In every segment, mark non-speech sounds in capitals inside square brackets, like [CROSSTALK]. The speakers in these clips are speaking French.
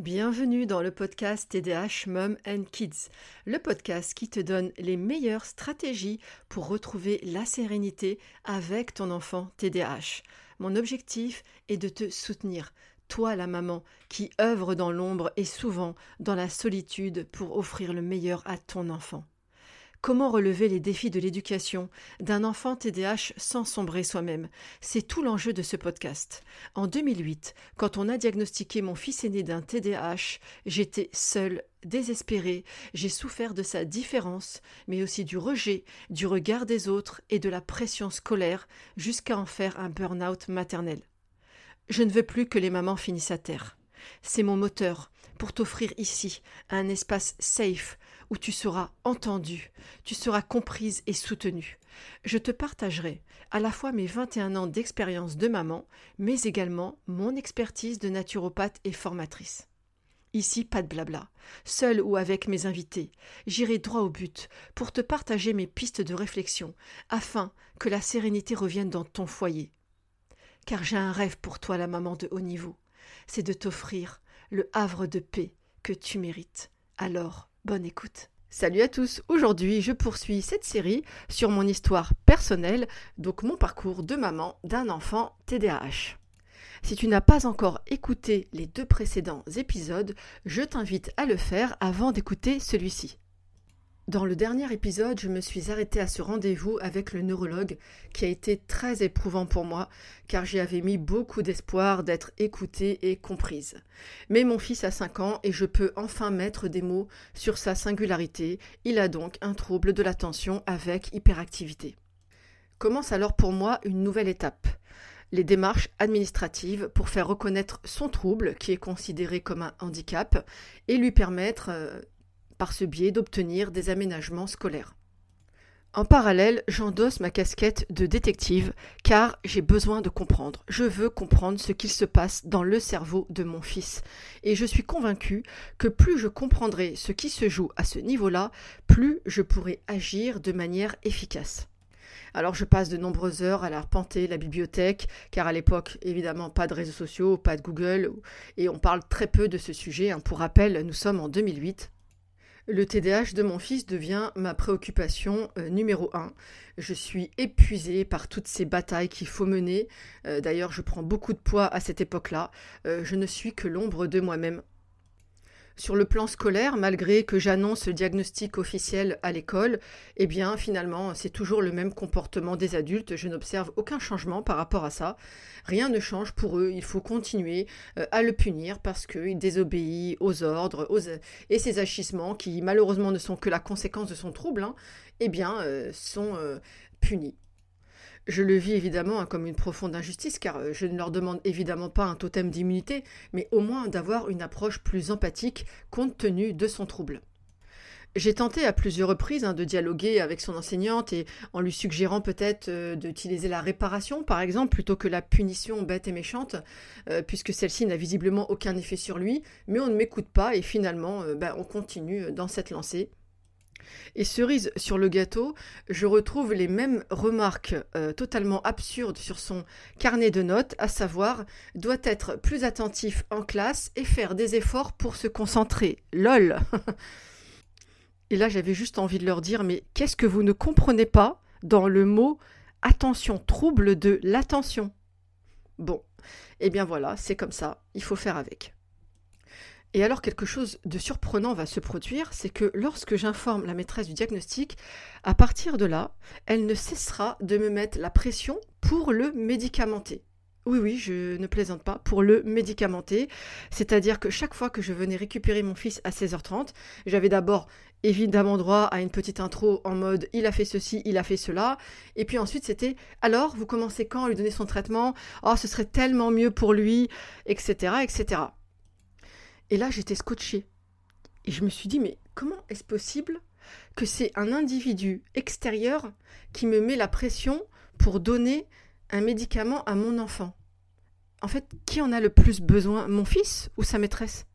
Bienvenue dans le podcast TDH Mom and Kids, le podcast qui te donne les meilleures stratégies pour retrouver la sérénité avec ton enfant TDH. Mon objectif est de te soutenir, toi la maman qui œuvre dans l'ombre et souvent dans la solitude pour offrir le meilleur à ton enfant. Comment relever les défis de l'éducation d'un enfant TDAH sans sombrer soi-même? C'est tout l'enjeu de ce podcast. En 2008, quand on a diagnostiqué mon fils aîné d'un TDAH, j'étais seule, désespérée, j'ai souffert de sa différence, mais aussi du rejet, du regard des autres et de la pression scolaire, jusqu'à en faire un burn-out maternel. Je ne veux plus que les mamans finissent à terre. C'est mon moteur pour t'offrir ici un espace safe où tu seras entendue, tu seras comprise et soutenue. Je te partagerai à la fois mes 21 ans d'expérience de maman, mais également mon expertise de naturopathe et formatrice. Ici, pas de blabla. Seul ou avec mes invités, j'irai droit au but pour te partager mes pistes de réflexion afin que la sérénité revienne dans ton foyer. Car j'ai un rêve pour toi, la maman de haut niveau. C'est de t'offrir le havre de paix que tu mérites. Alors, Bonne écoute. Salut à tous, aujourd'hui je poursuis cette série sur mon histoire personnelle, donc mon parcours de maman d'un enfant TDAH. Si tu n'as pas encore écouté les deux précédents épisodes, je t'invite à le faire avant d'écouter celui-ci. Dans le dernier épisode, je me suis arrêtée à ce rendez-vous avec le neurologue qui a été très éprouvant pour moi car j'y avais mis beaucoup d'espoir d'être écoutée et comprise. Mais mon fils a 5 ans et je peux enfin mettre des mots sur sa singularité. Il a donc un trouble de l'attention avec hyperactivité. Commence alors pour moi une nouvelle étape les démarches administratives pour faire reconnaître son trouble, qui est considéré comme un handicap, et lui permettre euh, par ce biais d'obtenir des aménagements scolaires. En parallèle, j'endosse ma casquette de détective car j'ai besoin de comprendre. Je veux comprendre ce qu'il se passe dans le cerveau de mon fils. Et je suis convaincue que plus je comprendrai ce qui se joue à ce niveau-là, plus je pourrai agir de manière efficace. Alors je passe de nombreuses heures à arpenter la bibliothèque, car à l'époque, évidemment, pas de réseaux sociaux, pas de Google, et on parle très peu de ce sujet. Hein. Pour rappel, nous sommes en 2008. Le TDAH de mon fils devient ma préoccupation euh, numéro un. Je suis épuisée par toutes ces batailles qu'il faut mener. Euh, d'ailleurs, je prends beaucoup de poids à cette époque-là. Euh, je ne suis que l'ombre de moi-même. Sur le plan scolaire, malgré que j'annonce le diagnostic officiel à l'école, eh bien finalement c'est toujours le même comportement des adultes, je n'observe aucun changement par rapport à ça. Rien ne change pour eux, il faut continuer euh, à le punir parce qu'il désobéit aux ordres et ses agissements, qui malheureusement ne sont que la conséquence de son trouble, hein, eh bien euh, sont euh, punis. Je le vis évidemment hein, comme une profonde injustice car euh, je ne leur demande évidemment pas un totem d'immunité, mais au moins d'avoir une approche plus empathique compte tenu de son trouble. J'ai tenté à plusieurs reprises hein, de dialoguer avec son enseignante et en lui suggérant peut-être euh, d'utiliser la réparation, par exemple, plutôt que la punition bête et méchante, euh, puisque celle-ci n'a visiblement aucun effet sur lui, mais on ne m'écoute pas et finalement ben, on continue dans cette lancée. Et cerise sur le gâteau, je retrouve les mêmes remarques euh, totalement absurdes sur son carnet de notes, à savoir doit être plus attentif en classe et faire des efforts pour se concentrer. LOL [LAUGHS] Et là j'avais juste envie de leur dire mais qu'est-ce que vous ne comprenez pas dans le mot attention, trouble de l'attention? Bon, et eh bien voilà, c'est comme ça, il faut faire avec. Et alors quelque chose de surprenant va se produire, c'est que lorsque j'informe la maîtresse du diagnostic, à partir de là, elle ne cessera de me mettre la pression pour le médicamenter. Oui, oui, je ne plaisante pas, pour le médicamenter. C'est-à-dire que chaque fois que je venais récupérer mon fils à 16h30, j'avais d'abord évidemment droit à une petite intro en mode il a fait ceci, il a fait cela. Et puis ensuite c'était alors vous commencez quand à lui donner son traitement? Oh, ce serait tellement mieux pour lui, etc. etc. Et là, j'étais scotché. Et je me suis dit, mais comment est-ce possible que c'est un individu extérieur qui me met la pression pour donner un médicament à mon enfant? En fait, qui en a le plus besoin, mon fils ou sa maîtresse?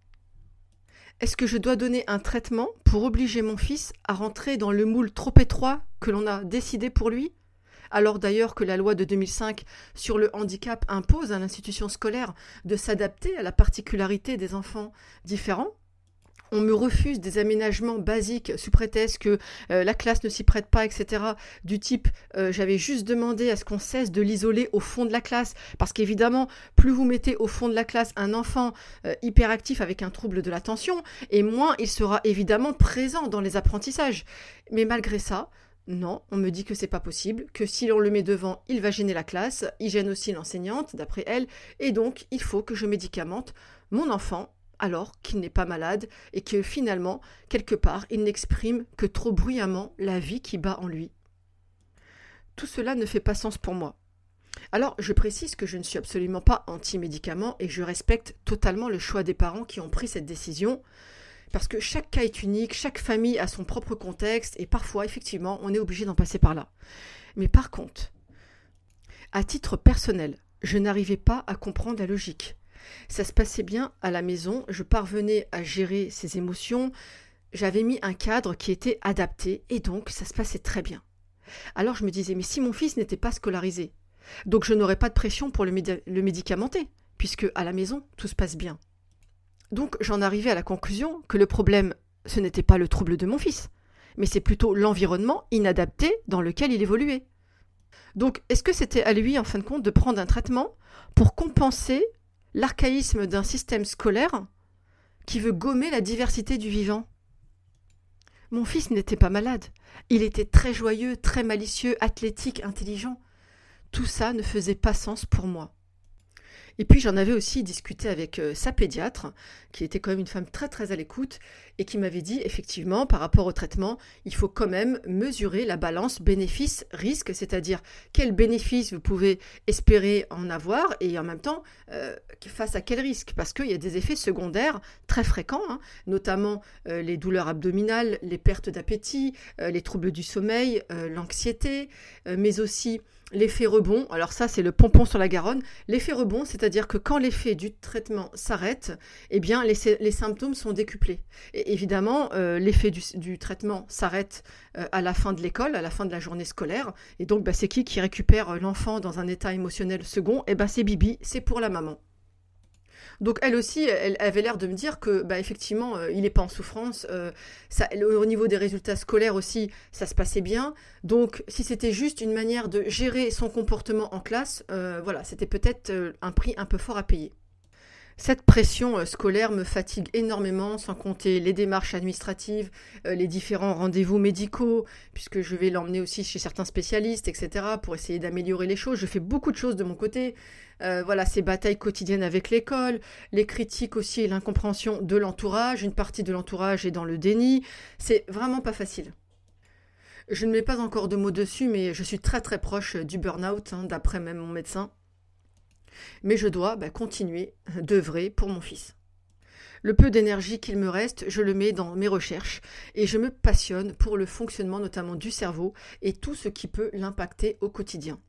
Est-ce que je dois donner un traitement pour obliger mon fils à rentrer dans le moule trop étroit que l'on a décidé pour lui? Alors d'ailleurs que la loi de 2005 sur le handicap impose à l'institution scolaire de s'adapter à la particularité des enfants différents on me refuse des aménagements basiques sous prétexte que euh, la classe ne s'y prête pas, etc. Du type, euh, j'avais juste demandé à ce qu'on cesse de l'isoler au fond de la classe, parce qu'évidemment, plus vous mettez au fond de la classe un enfant euh, hyperactif avec un trouble de l'attention, et moins il sera évidemment présent dans les apprentissages. Mais malgré ça, non, on me dit que c'est pas possible, que si l'on le met devant, il va gêner la classe, il gêne aussi l'enseignante, d'après elle, et donc il faut que je médicamente mon enfant alors qu'il n'est pas malade et que finalement, quelque part, il n'exprime que trop bruyamment la vie qui bat en lui. Tout cela ne fait pas sens pour moi. Alors, je précise que je ne suis absolument pas anti-médicaments et je respecte totalement le choix des parents qui ont pris cette décision, parce que chaque cas est unique, chaque famille a son propre contexte et parfois, effectivement, on est obligé d'en passer par là. Mais par contre, à titre personnel, je n'arrivais pas à comprendre la logique. Ça se passait bien à la maison, je parvenais à gérer ses émotions, j'avais mis un cadre qui était adapté et donc ça se passait très bien. Alors je me disais, mais si mon fils n'était pas scolarisé, donc je n'aurais pas de pression pour le, le médicamenter, puisque à la maison tout se passe bien. Donc j'en arrivais à la conclusion que le problème, ce n'était pas le trouble de mon fils, mais c'est plutôt l'environnement inadapté dans lequel il évoluait. Donc est-ce que c'était à lui, en fin de compte, de prendre un traitement pour compenser l'archaïsme d'un système scolaire qui veut gommer la diversité du vivant? Mon fils n'était pas malade. Il était très joyeux, très malicieux, athlétique, intelligent. Tout ça ne faisait pas sens pour moi. Et puis j'en avais aussi discuté avec euh, sa pédiatre, qui était quand même une femme très très à l'écoute, et qui m'avait dit effectivement par rapport au traitement, il faut quand même mesurer la balance bénéfice-risque, c'est-à-dire quel bénéfice vous pouvez espérer en avoir et en même temps euh, face à quel risque, parce qu'il y a des effets secondaires très fréquents, hein, notamment euh, les douleurs abdominales, les pertes d'appétit, les troubles du sommeil, l'anxiété, mais aussi l'effet rebond, alors ça c'est le pompon sur la Garonne, l'effet rebond, c'est-à-dire que quand l'effet du traitement s'arrête, eh bien les, symptômes sont décuplés. Évidemment, euh, l'effet du, traitement s'arrête euh, à la fin de l'école, à la fin de la journée scolaire, et donc bah, c'est qui qui récupère l'enfant dans un état émotionnel second? Eh ben c'est Bibi, c'est pour la maman. Donc elle aussi, elle, avait l'air de me dire que, bah, effectivement, euh, il n'est pas en souffrance. Euh, au niveau des résultats scolaires aussi, ça se passait bien. Donc si c'était juste une manière de gérer son comportement en classe, euh, voilà, c'était peut-être un prix un peu fort à payer. Cette pression scolaire me fatigue énormément, sans compter les démarches administratives, les différents rendez-vous médicaux, puisque je vais l'emmener aussi chez certains spécialistes, etc., pour essayer d'améliorer les choses. Je fais beaucoup de choses de mon côté. Euh, voilà, ces batailles quotidiennes avec l'école, les critiques aussi et l'incompréhension de l'entourage. Une partie de l'entourage est dans le déni. C'est vraiment pas facile. Je ne mets pas encore de mots dessus, mais je suis très très proche du burn-out, hein, d'après même mon médecin. Mais je dois bah, continuer d'œuvrer pour mon fils. Le peu d'énergie qu'il me reste, je le mets dans mes recherches et je me passionne pour le fonctionnement notamment du cerveau et tout ce qui peut l'impacter au quotidien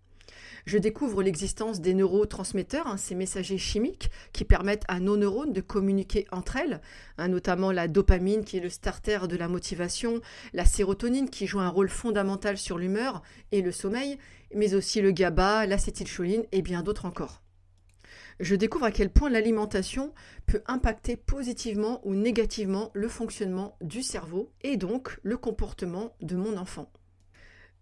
je découvre l'existence des neurotransmetteurs, hein, ces messagers chimiques qui permettent à nos neurones de communiquer entre elles, hein, notamment la dopamine qui est le starter de la motivation, la sérotonine qui joue un rôle fondamental sur l'humeur et le sommeil, mais aussi le GABA, l'acétylcholine et bien d'autres encore. Je découvre à quel point l'alimentation peut impacter positivement ou négativement le fonctionnement du cerveau et donc le comportement de mon enfant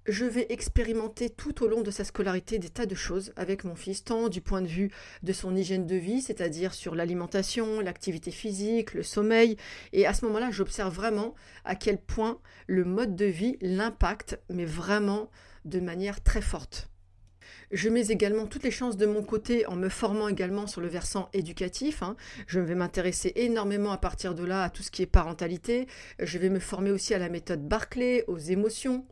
je vais expérimenter tout au long de sa scolarité des tas de choses avec mon fils, tant du point de vue de son hygiène de vie, c'est-à-dire sur l'alimentation, l'activité physique, le sommeil, et à ce moment-là, j'observe vraiment à quel point le mode de vie l'impacte, mais vraiment de manière très forte. Je mets également toutes les chances de mon côté en me formant également sur le versant éducatif. Hein. Je vais m'intéresser énormément à partir de là à tout ce qui est parentalité. Je vais me former aussi à la méthode Barclay, aux émotions,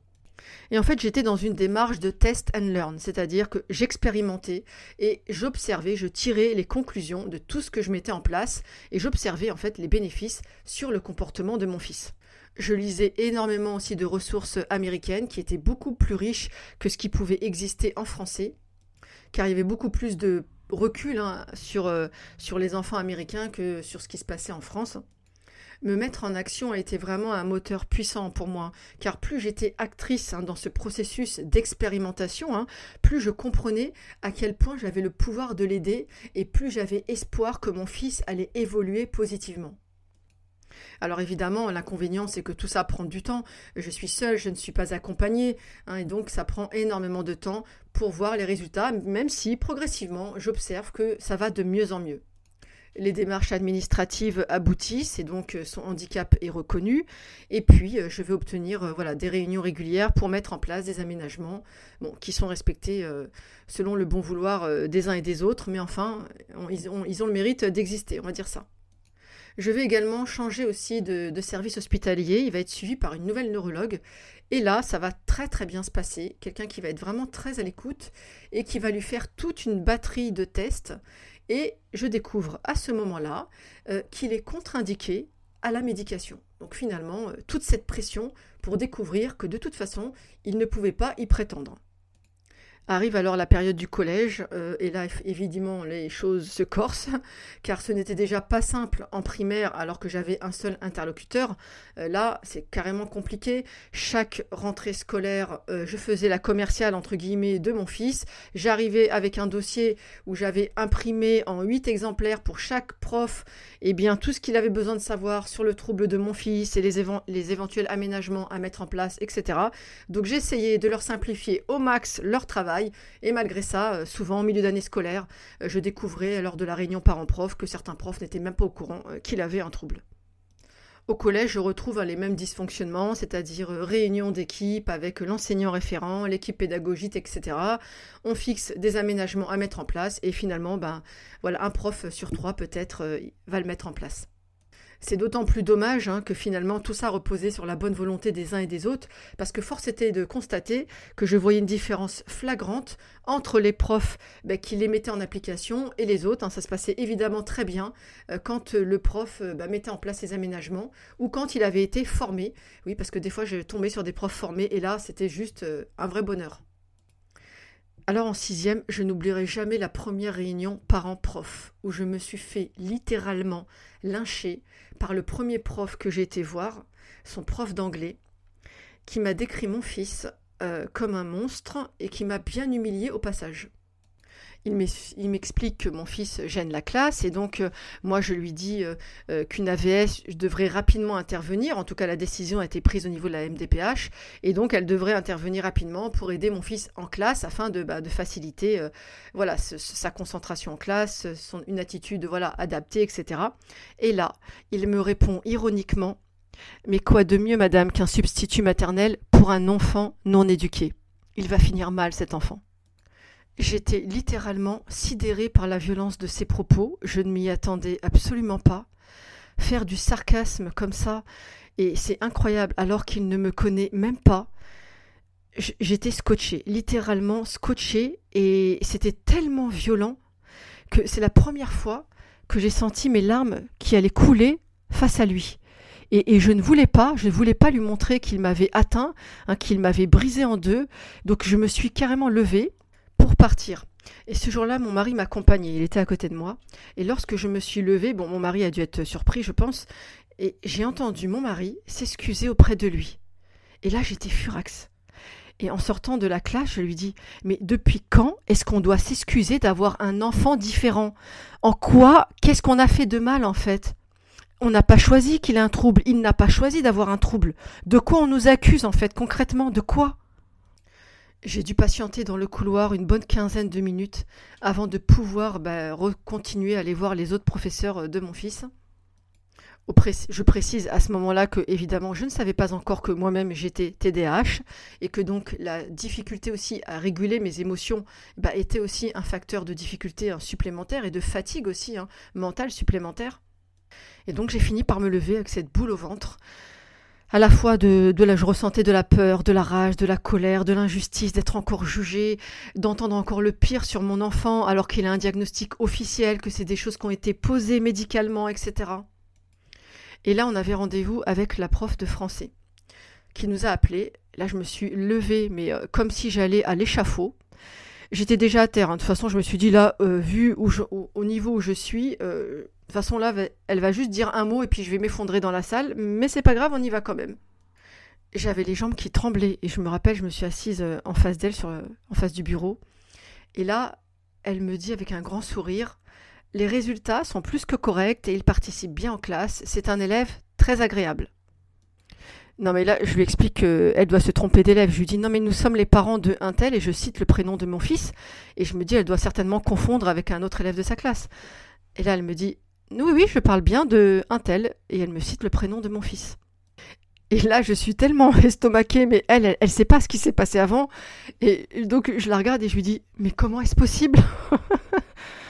et en fait, j'étais dans une démarche de test and learn, c'est-à-dire que j'expérimentais et j'observais, je tirais les conclusions de tout ce que je mettais en place et j'observais en fait les bénéfices sur le comportement de mon fils. Je lisais énormément aussi de ressources américaines qui étaient beaucoup plus riches que ce qui pouvait exister en français, car il y avait beaucoup plus de recul hein, sur, euh, sur les enfants américains que sur ce qui se passait en France. me mettre en action a été vraiment un moteur puissant pour moi, car plus j'étais actrice hein, dans ce processus d'expérimentation, hein, plus je comprenais à quel point j'avais le pouvoir de l'aider et plus j'avais espoir que mon fils allait évoluer positivement. Alors évidemment, l'inconvénient, c'est que tout ça prend du temps. Je suis seule, je ne suis pas accompagnée, hein, et donc ça prend énormément de temps pour voir les résultats, même si progressivement, j'observe que ça va de mieux en mieux les démarches administratives aboutissent et donc euh, son handicap est reconnu. Et puis, euh, je vais obtenir euh, des réunions régulières pour mettre en place des aménagements qui sont respectés selon le bon vouloir des uns et des autres. Mais enfin, ils, ont, le mérite d'exister, on va dire ça. Je vais également changer aussi de, service hospitalier. Il va être suivi par une nouvelle neurologue. Et là, ça va très très bien se passer. Quelqu'un qui va être vraiment très à l'écoute et qui va lui faire toute une batterie de tests et je découvre à ce moment-là euh, qu'il est contre-indiqué à la médication. Donc finalement, euh, toute cette pression pour découvrir que de toute façon, il ne pouvait pas y prétendre. Arrive alors la période du collège, euh, et là évidemment les choses se corsent, [LAUGHS] car ce n'était déjà pas simple en primaire alors que j'avais un seul interlocuteur. Euh, là c'est carrément compliqué. Chaque rentrée scolaire, euh, je faisais la commerciale entre guillemets de mon fils. J'arrivais avec un dossier où j'avais imprimé en huit exemplaires pour chaque prof eh bien tout ce qu'il avait besoin de savoir sur le trouble de mon fils et les éventuels aménagements à mettre en place, etc. Donc j'essayais de leur simplifier au max leur travail et malgré ça, euh, souvent au milieu d'année scolaire, euh, je découvrais lors de la réunion parents-prof que certains profs n'étaient même pas au courant euh, qu'il avait un trouble. Au collège, je retrouve les mêmes dysfonctionnements, c'est-à-dire réunion d'équipe avec l'enseignant référent, l'équipe pédagogique, etc. On fixe des aménagements à mettre en place et finalement, ben, voilà, un prof sur trois peut-être va le mettre en place. C'est d'autant plus dommage hein, que finalement tout ça reposait sur la bonne volonté des uns et des autres, parce que force était de constater que je voyais une différence flagrante entre les profs ben, qui les mettaient en application et les autres. Hein. ça se passait évidemment très bien euh, quand le prof euh, ben, mettait en place ses aménagements ou quand il avait été formé. Oui, parce que des fois je tombais sur des profs formés et là c'était juste euh, un vrai bonheur. Alors en sixième, je n'oublierai jamais la première réunion parents-prof où je me suis fait littéralement lyncher par le premier prof que j'ai été voir, son prof d'anglais, qui m'a décrit mon fils euh, comme un monstre et qui m'a bien humilié au passage il m'explique que mon fils gêne la classe et donc euh, moi je lui dis euh, euh, qu'une AVS devrait rapidement intervenir. En tout cas, la décision a été prise au niveau de la MDPH et donc elle devrait intervenir rapidement pour aider mon fils en classe afin de, bah, faciliter voilà sa concentration en classe, son, une attitude voilà adaptée, etc. Et là, il me répond ironiquement mais quoi de mieux, madame, qu'un substitut maternel pour un enfant non éduqué? Il va finir mal, cet enfant. J'étais littéralement sidérée par la violence de ses propos, je ne m'y attendais absolument pas. Faire du sarcasme comme ça, et c'est incroyable alors qu'il ne me connaît même pas. J'étais scotchée, littéralement scotchée, et c'était tellement violent que c'est la première fois que j'ai senti mes larmes qui allaient couler face à lui. Et, je ne voulais pas, je ne voulais pas lui montrer qu'il m'avait atteint, hein, qu'il m'avait brisé en deux. Donc je me suis carrément levée pour partir. Et ce jour-là, mon mari m'accompagnait, il était à côté de moi. Et lorsque je me suis levée, bon, mon mari a dû être surpris, je pense, et j'ai entendu mon mari s'excuser auprès de lui. Et là, j'étais furax. Et en sortant de la classe, je lui dis Mais depuis quand est-ce qu'on doit s'excuser d'avoir un enfant différent? En quoi Qu'est-ce qu'on a fait de mal en fait? On n'a pas choisi qu'il ait un trouble, il n'a pas choisi d'avoir un trouble. De quoi on nous accuse en fait concrètement? De quoi? J'ai dû patienter dans le couloir une bonne quinzaine de minutes avant de pouvoir bah, continuer à aller voir les autres professeurs euh, de mon fils. Je précise à ce moment-là que, évidemment, je ne savais pas encore que moi-même j'étais TDAH et que donc la difficulté aussi à réguler mes émotions bah, était aussi un facteur de difficulté hein, supplémentaire et de fatigue aussi hein, mentale supplémentaire. Et donc j'ai fini par me lever avec cette boule au ventre à la fois de, la, je ressentais de la peur, de la rage, de la colère, de l'injustice, d'être encore jugé, d'entendre encore le pire sur mon enfant alors qu'il a un diagnostic officiel, que c'est des choses qui ont été posées médicalement, etc. Et là, on avait rendez-vous avec la prof de français qui nous a appelés. Là, je me suis levée, mais euh, comme si j'allais à l'échafaud. J'étais déjà à terre. Hein. De toute façon, je me suis dit là, euh, vu au, niveau où je suis, euh, de toute façon là, elle va juste dire un mot et puis je vais m'effondrer dans la salle. Mais c'est pas grave, on y va quand même. J'avais les jambes qui tremblaient et je me rappelle, je me suis assise euh, en face d'elle, sur en face du bureau. Et là, elle me dit avec un grand sourire, les résultats sont plus que corrects et il participe bien en classe. C'est un élève très agréable. Non mais là, je lui explique qu'elle doit se tromper d'élève. Je lui dis non mais nous sommes les parents de un tel et je cite le prénom de mon fils et je me dis elle doit certainement confondre avec un autre élève de sa classe. Et là elle me dit oui oui je parle bien de un tel et elle me cite le prénom de mon fils. Et là je suis tellement [LAUGHS] estomaquée mais elle elle, elle sait pas ce qui s'est passé avant et donc je la regarde et je lui dis mais comment est-ce possible? [LAUGHS]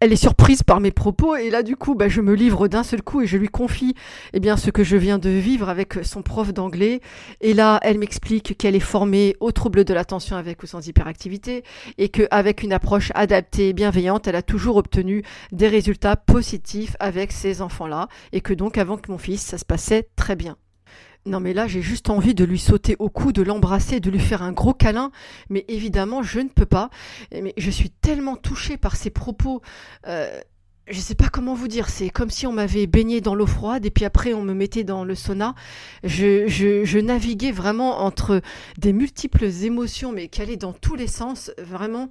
elle est surprise par mes propos et là du coup bah, je me livre d'un seul coup et je lui confie eh bien ce que je viens de vivre avec son prof d'anglais et là elle m'explique qu'elle est formée aux troubles de l'attention avec ou sans hyperactivité et qu'avec une approche adaptée et bienveillante elle a toujours obtenu des résultats positifs avec ces enfants là et que donc avant que mon fils ça se passait très bien. Non mais là j'ai juste envie de lui sauter au cou, de l'embrasser, de lui faire un gros câlin, mais évidemment je ne peux pas. Mais je suis tellement touchée par ses propos. Euh, je ne sais pas comment vous dire, c'est comme si on m'avait baigné dans l'eau froide et puis après on me mettait dans le sauna. Je naviguais vraiment entre des multiples émotions, mais qui allaient dans tous les sens. Vraiment,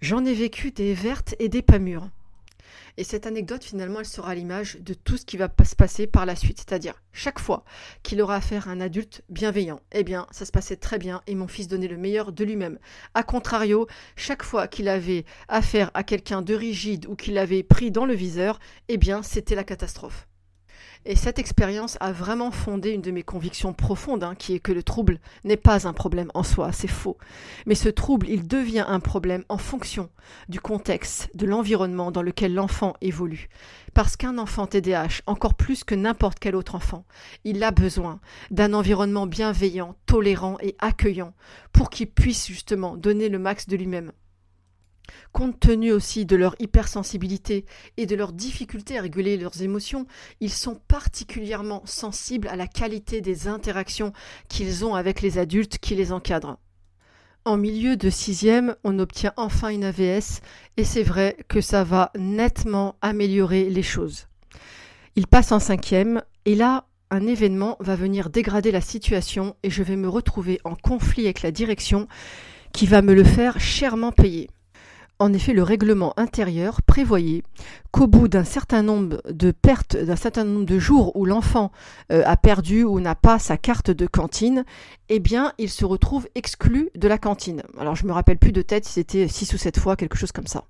j'en ai vécu des vertes et des pas mûres. Et cette anecdote, finalement, elle sera l'image de tout ce qui va se passer par la suite. C'est-à-dire, chaque fois qu'il aura affaire à un adulte bienveillant, eh bien, ça se passait très bien et mon fils donnait le meilleur de lui-même. A contrario, chaque fois qu'il avait affaire à quelqu'un de rigide ou qu'il l'avait pris dans le viseur, eh bien, c'était la catastrophe. Et cette expérience a vraiment fondé une de mes convictions profondes, hein, qui est que le trouble n'est pas un problème en soi, c'est faux. Mais ce trouble, il devient un problème en fonction du contexte, de l'environnement dans lequel l'enfant évolue. Parce qu'un enfant TDAH, encore plus que n'importe quel autre enfant, il a besoin d'un environnement bienveillant, tolérant et accueillant pour qu'il puisse justement donner le max de lui-même. Compte tenu aussi de leur hypersensibilité et de leur difficulté à réguler leurs émotions, ils sont particulièrement sensibles à la qualité des interactions qu'ils ont avec les adultes qui les encadrent. En milieu de sixième, on obtient enfin une AVS et c'est vrai que ça va nettement améliorer les choses. Il passe en cinquième et là, un événement va venir dégrader la situation et je vais me retrouver en conflit avec la direction qui va me le faire chèrement payer. En effet, le règlement intérieur prévoyait qu'au bout d'un certain nombre de pertes, d'un certain nombre de jours où l'enfant euh, a perdu ou n'a pas sa carte de cantine, eh bien, il se retrouve exclu de la cantine. Alors, je me rappelle plus de tête si c'était six ou sept fois, quelque chose comme ça.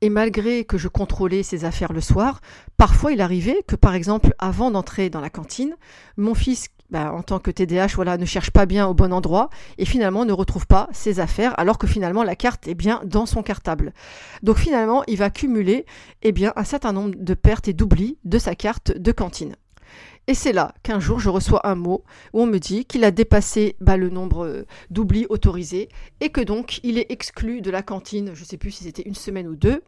Et malgré que je contrôlais ses affaires le soir, parfois il arrivait que, par exemple, avant d'entrer dans la cantine, mon fils bah, en tant que TDAH, voilà, ne cherche pas bien au bon endroit et finalement ne retrouve pas ses affaires alors que finalement la carte est bien dans son cartable. Donc finalement, il va cumuler eh bien, un certain nombre de pertes et d'oublis de sa carte de cantine. Et c'est là qu'un jour je reçois un mot où on me dit qu'il a dépassé bah, le nombre euh, d'oublis autorisés et que donc il est exclu de la cantine, je ne sais plus si c'était une semaine ou deux,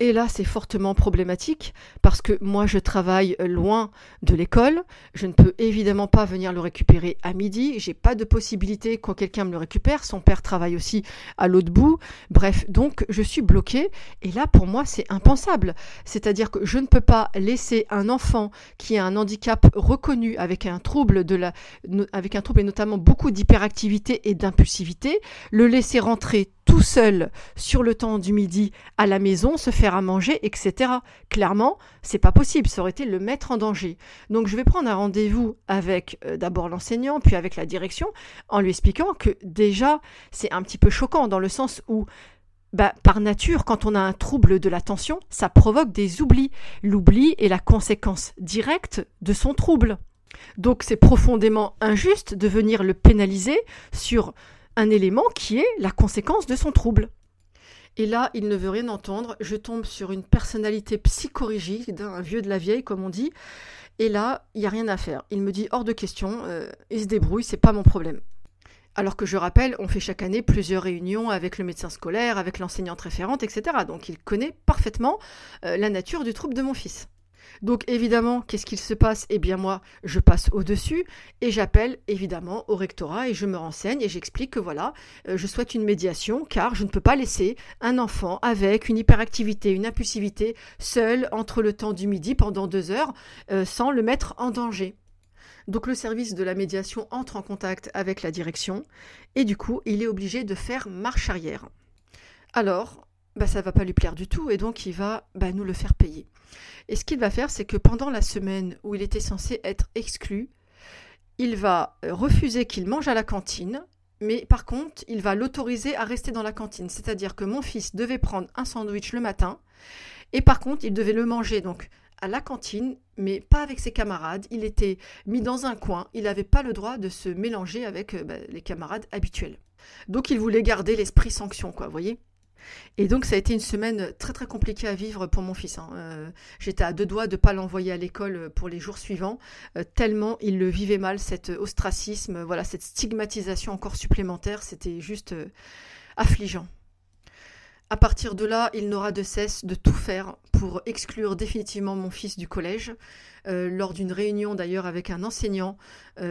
et là, c'est fortement problématique parce que moi, je travaille loin de l'école. Je ne peux évidemment pas venir le récupérer à midi. J'ai pas de possibilité que quelqu'un me le récupère. Son père travaille aussi à l'autre bout. Bref, donc je suis bloquée. Et là, pour moi, c'est impensable. C'est-à-dire que je ne peux pas laisser un enfant qui a un handicap reconnu avec un trouble de la, avec un trouble et notamment beaucoup d'hyperactivité et d'impulsivité, le laisser rentrer tout seul sur le temps du midi à la maison, se faire à manger, etc. Clairement, c'est pas possible, ça aurait été le mettre en danger. Donc je vais prendre un rendez-vous avec euh, d'abord l'enseignant, puis avec la direction, en lui expliquant que déjà c'est un petit peu choquant dans le sens où bah, par nature, quand on a un trouble de l'attention, ça provoque des oublis. L'oubli est la conséquence directe de son trouble. Donc c'est profondément injuste de venir le pénaliser sur un élément qui est la conséquence de son trouble. Et là, il ne veut rien entendre. Je tombe sur une personnalité psychorigide, un vieux de la vieille, comme on dit. Et là, il n'y a rien à faire. Il me dit hors de question, euh, il se débrouille, c'est pas mon problème. Alors que je rappelle, on fait chaque année plusieurs réunions avec le médecin scolaire, avec l'enseignante référente, etc. Donc il connaît parfaitement euh, la nature du trouble de mon fils. Donc évidemment, qu'est-ce qu'il se passe? Eh bien moi, je passe au-dessus et j'appelle évidemment au rectorat et je me renseigne et j'explique que voilà, euh, je souhaite une médiation car je ne peux pas laisser un enfant avec une hyperactivité, une impulsivité seul entre le temps du midi pendant deux heures euh, sans le mettre en danger. Donc le service de la médiation entre en contact avec la direction et du coup, il est obligé de faire marche arrière. Alors, bah, ça va pas lui plaire du tout et donc il va bah, nous le faire payer. Et ce qu'il va faire, c'est que pendant la semaine où il était censé être exclu, il va euh, refuser qu'il mange à la cantine, mais par contre, il va l'autoriser à rester dans la cantine. C'est-à-dire que mon fils devait prendre un sandwich le matin, et par contre, il devait le manger donc à la cantine, mais pas avec ses camarades. Il était mis dans un coin. Il n'avait pas le droit de se mélanger avec euh, bah, les camarades habituels. Donc, il voulait garder l'esprit sanction, quoi, vous voyez? Et donc ça a été une semaine très très compliquée à vivre pour mon fils. Hein. Euh, j'étais à deux doigts de ne pas l'envoyer à l'école pour les jours suivants, euh, tellement il le vivait mal, cet ostracisme, voilà, cette stigmatisation encore supplémentaire, c'était juste euh, affligeant. À partir de là, il n'aura de cesse de tout faire pour exclure définitivement mon fils du collège. lors d'une réunion d'ailleurs avec un enseignant,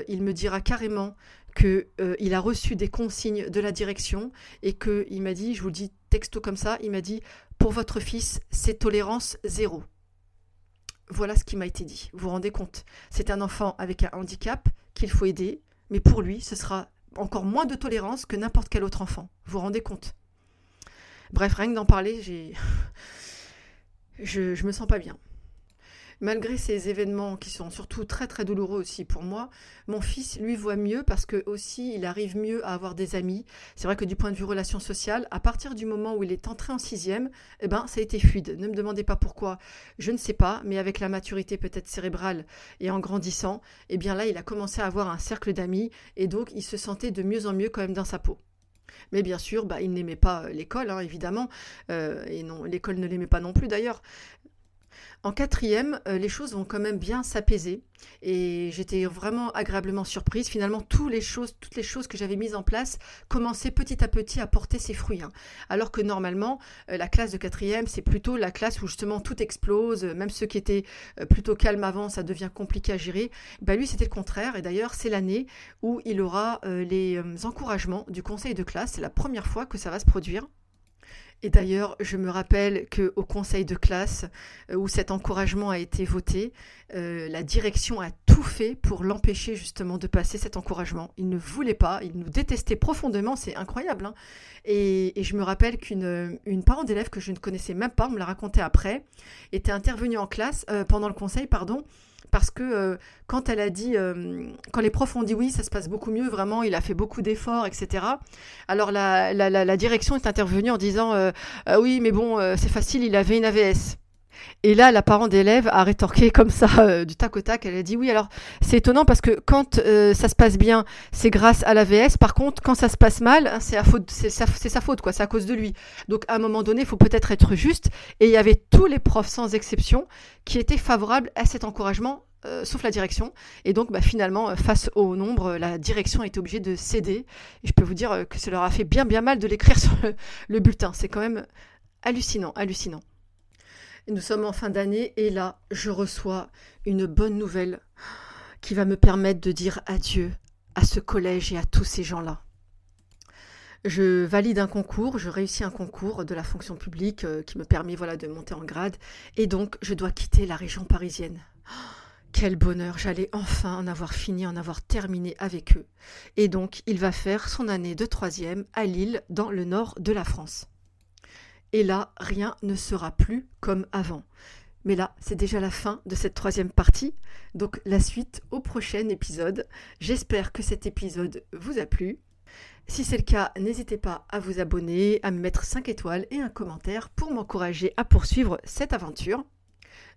il me dira carrément qu'il il a reçu des consignes de la direction et qu'il m'a dit, je vous dis texto comme ça, il m'a dit Pour votre fils, c'est tolérance zéro. Voilà ce qui m'a été dit. Vous vous rendez compte C'est un enfant avec un handicap qu'il faut aider, mais pour lui, ce sera encore moins de tolérance que n'importe quel autre enfant. Vous vous rendez compte Bref, rien que d'en parler, j'ai. [LAUGHS] Je, je me sens pas bien. Malgré ces événements qui sont surtout très très douloureux aussi pour moi, mon fils lui voit mieux parce que aussi il arrive mieux à avoir des amis. C'est vrai que du point de vue relation sociale, à partir du moment où il est entré en sixième, eh ben ça a été fluide. Ne me demandez pas pourquoi, je ne sais pas, mais avec la maturité peut-être cérébrale et en grandissant, eh bien là il a commencé à avoir un cercle d'amis et donc il se sentait de mieux en mieux quand même dans sa peau. Mais bien sûr, bah, il n'aimait pas l'école, hein, évidemment, euh, et non, l'école ne l'aimait pas non plus d'ailleurs. En quatrième, euh, les choses vont quand même bien s'apaiser et j'étais vraiment agréablement surprise. Finalement, toutes les choses, que j'avais mises en place commençaient petit à petit à porter ses fruits. Hein. Alors que normalement, euh, la classe de quatrième, c'est plutôt la classe où justement tout explose. Même ceux qui étaient euh, plutôt calmes avant, ça devient compliqué à gérer. Bah, lui, c'était le contraire. Et d'ailleurs, c'est l'année où il aura les encouragements du conseil de classe. C'est la première fois que ça va se produire. Et d'ailleurs, je me rappelle qu'au conseil de classe, euh, où cet encouragement a été voté, euh, la direction a tout fait pour l'empêcher justement de passer cet encouragement. Il ne voulait pas, il nous détestait profondément, c'est incroyable. Hein. et, je me rappelle qu'une une parent d'élève que je ne connaissais même pas, on me l'a raconté après, était intervenue en classe, euh, pendant le conseil, pardon, parce que euh, quand elle a dit, euh, quand les profs ont dit oui, ça se passe beaucoup mieux, vraiment, il a fait beaucoup d'efforts, etc. Alors la, la, la, direction est intervenue en disant euh, oui, mais bon, c'est facile, il avait une AVS. Et là, la parent d'élève a rétorqué comme ça, du tac au tac. Elle a dit oui, alors c'est étonnant parce que quand ça se passe bien, c'est grâce à l'AVS. Par contre, quand ça se passe mal, hein, c'est sa, sa, faute, quoi. C'est à cause de lui. Donc, à un moment donné, il faut peut-être être juste. Et il y avait tous les profs, sans exception, qui étaient favorables à cet encouragement euh, sauf la direction. Et donc, bah, finalement, euh, face au nombre, la direction a été obligée de céder. Et je peux vous dire euh, que ça leur a fait bien, bien mal de l'écrire [LAUGHS] sur le, bulletin. C'est quand même hallucinant, hallucinant. Nous sommes en fin d'année et là, je reçois une bonne nouvelle qui va me permettre de dire adieu à ce collège et à tous ces gens-là. Je valide un concours, je réussis un concours de la fonction publique qui me permet voilà de monter en grade et donc je dois quitter la région parisienne. Quel bonheur, j'allais enfin en avoir fini, en avoir terminé avec eux. Et donc, il va faire son année de troisième à Lille, dans le nord de la France. Et là, rien ne sera plus comme avant. Mais là, c'est déjà la fin de cette troisième partie, donc la suite au prochain épisode. J'espère que cet épisode vous a plu. Si c'est le cas, n'hésitez pas à vous abonner, à me mettre 5 étoiles et un commentaire pour m'encourager à poursuivre cette aventure.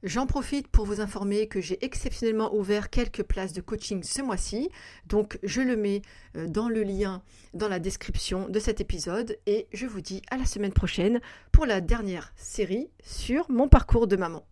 J'en profite pour vous informer que j'ai exceptionnellement ouvert quelques places de coaching ce mois-ci. Donc je le mets euh, dans le lien dans la description de cet épisode et je vous dis à la semaine prochaine pour la dernière série sur mon parcours de maman.